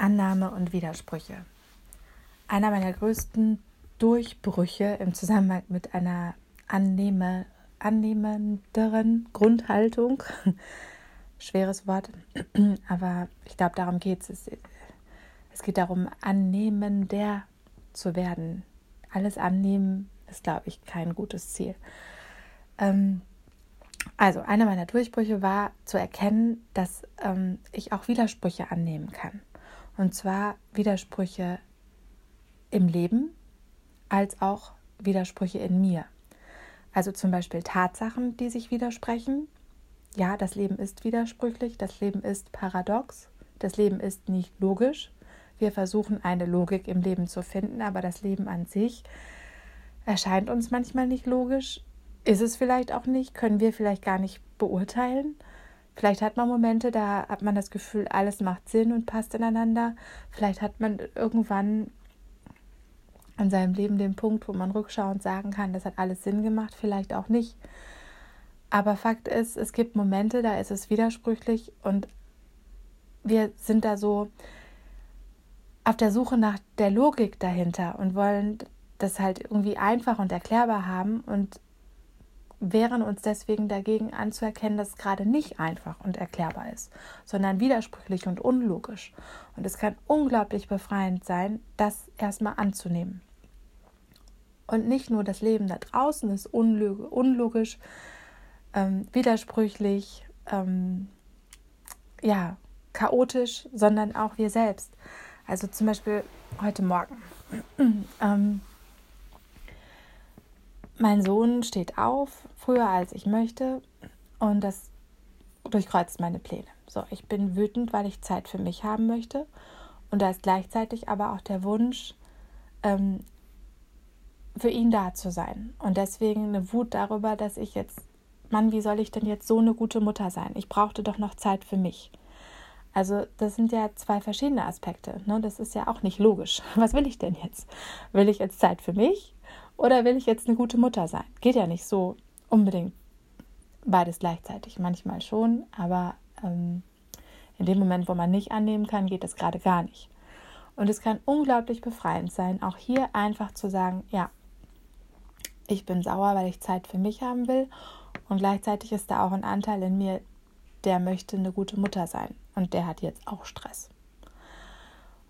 Annahme und Widersprüche. Einer meiner größten Durchbrüche im Zusammenhang mit einer annehme, annehmenderen Grundhaltung. Schweres Wort, aber ich glaube, darum geht es. Es geht darum, annehmender zu werden. Alles annehmen ist, glaube ich, kein gutes Ziel. Ähm, also, einer meiner Durchbrüche war zu erkennen, dass ähm, ich auch Widersprüche annehmen kann. Und zwar Widersprüche im Leben als auch Widersprüche in mir. Also zum Beispiel Tatsachen, die sich widersprechen. Ja, das Leben ist widersprüchlich, das Leben ist paradox, das Leben ist nicht logisch. Wir versuchen eine Logik im Leben zu finden, aber das Leben an sich erscheint uns manchmal nicht logisch. Ist es vielleicht auch nicht, können wir vielleicht gar nicht beurteilen. Vielleicht hat man Momente, da hat man das Gefühl, alles macht Sinn und passt ineinander. Vielleicht hat man irgendwann in seinem Leben den Punkt, wo man rückschauend sagen kann, das hat alles Sinn gemacht, vielleicht auch nicht. Aber Fakt ist, es gibt Momente, da ist es widersprüchlich und wir sind da so auf der Suche nach der Logik dahinter und wollen das halt irgendwie einfach und erklärbar haben und wehren uns deswegen dagegen anzuerkennen, dass es gerade nicht einfach und erklärbar ist, sondern widersprüchlich und unlogisch. Und es kann unglaublich befreiend sein, das erstmal anzunehmen. Und nicht nur das Leben da draußen ist unlogisch, ähm, widersprüchlich, ähm, ja, chaotisch, sondern auch wir selbst. Also zum Beispiel heute Morgen. ähm, mein Sohn steht auf, früher als ich möchte, und das durchkreuzt meine Pläne. So, ich bin wütend, weil ich Zeit für mich haben möchte. Und da ist gleichzeitig aber auch der Wunsch, ähm, für ihn da zu sein. Und deswegen eine Wut darüber, dass ich jetzt, Mann, wie soll ich denn jetzt so eine gute Mutter sein? Ich brauchte doch noch Zeit für mich. Also das sind ja zwei verschiedene Aspekte. Ne? Das ist ja auch nicht logisch. Was will ich denn jetzt? Will ich jetzt Zeit für mich oder will ich jetzt eine gute Mutter sein? Geht ja nicht so unbedingt beides gleichzeitig. Manchmal schon, aber ähm, in dem Moment, wo man nicht annehmen kann, geht das gerade gar nicht. Und es kann unglaublich befreiend sein, auch hier einfach zu sagen, ja, ich bin sauer, weil ich Zeit für mich haben will. Und gleichzeitig ist da auch ein Anteil in mir, der möchte eine gute Mutter sein. Und der hat jetzt auch Stress.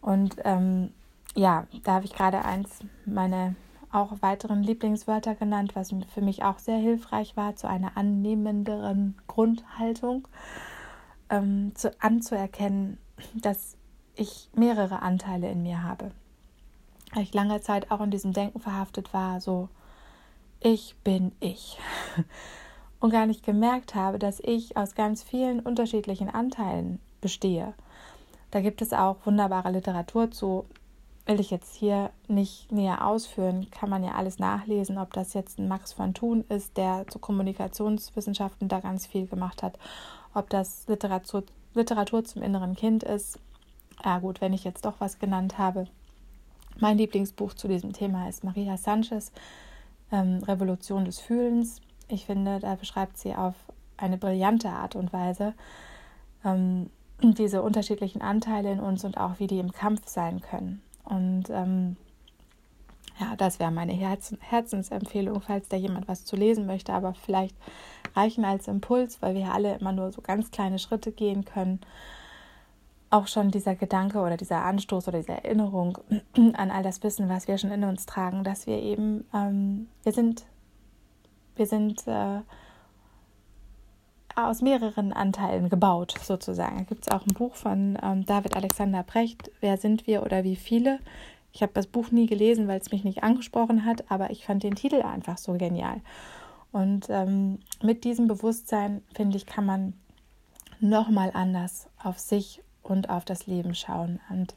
Und ähm, ja, da habe ich gerade eins meine auch weiteren Lieblingswörter genannt, was für mich auch sehr hilfreich war, zu einer annehmenderen Grundhaltung, ähm, zu, anzuerkennen, dass ich mehrere Anteile in mir habe. Weil ich lange Zeit auch in diesem Denken verhaftet war, so, ich bin ich. Und gar nicht gemerkt habe, dass ich aus ganz vielen unterschiedlichen Anteilen bestehe. Da gibt es auch wunderbare Literatur zu. Will ich jetzt hier nicht näher ausführen, kann man ja alles nachlesen, ob das jetzt ein Max von Thun ist, der zu Kommunikationswissenschaften da ganz viel gemacht hat, ob das Literatur, Literatur zum inneren Kind ist. Ja gut, wenn ich jetzt doch was genannt habe. Mein Lieblingsbuch zu diesem Thema ist Maria Sanchez, ähm, Revolution des Fühlens. Ich finde, da beschreibt sie auf eine brillante Art und Weise ähm, diese unterschiedlichen Anteile in uns und auch wie die im Kampf sein können. Und ähm, ja, das wäre meine Herz Herzensempfehlung, falls da jemand was zu lesen möchte, aber vielleicht reichen als Impuls, weil wir alle immer nur so ganz kleine Schritte gehen können. Auch schon dieser Gedanke oder dieser Anstoß oder diese Erinnerung an all das Wissen, was wir schon in uns tragen, dass wir eben, ähm, wir sind, wir sind äh, aus mehreren Anteilen gebaut, sozusagen. Da gibt es auch ein Buch von ähm, David Alexander Brecht, Wer sind wir oder wie viele? Ich habe das Buch nie gelesen, weil es mich nicht angesprochen hat, aber ich fand den Titel einfach so genial. Und ähm, mit diesem Bewusstsein, finde ich, kann man nochmal anders auf sich und auf das Leben schauen und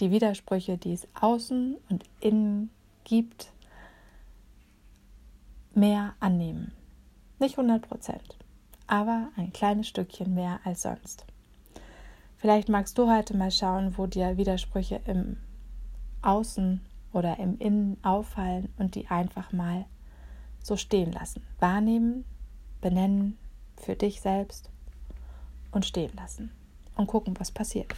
die Widersprüche, die es außen und innen gibt, mehr annehmen. Nicht 100 Prozent aber ein kleines Stückchen mehr als sonst. Vielleicht magst du heute mal schauen, wo dir Widersprüche im Außen oder im Innen auffallen und die einfach mal so stehen lassen. Wahrnehmen, benennen für dich selbst und stehen lassen und gucken, was passiert.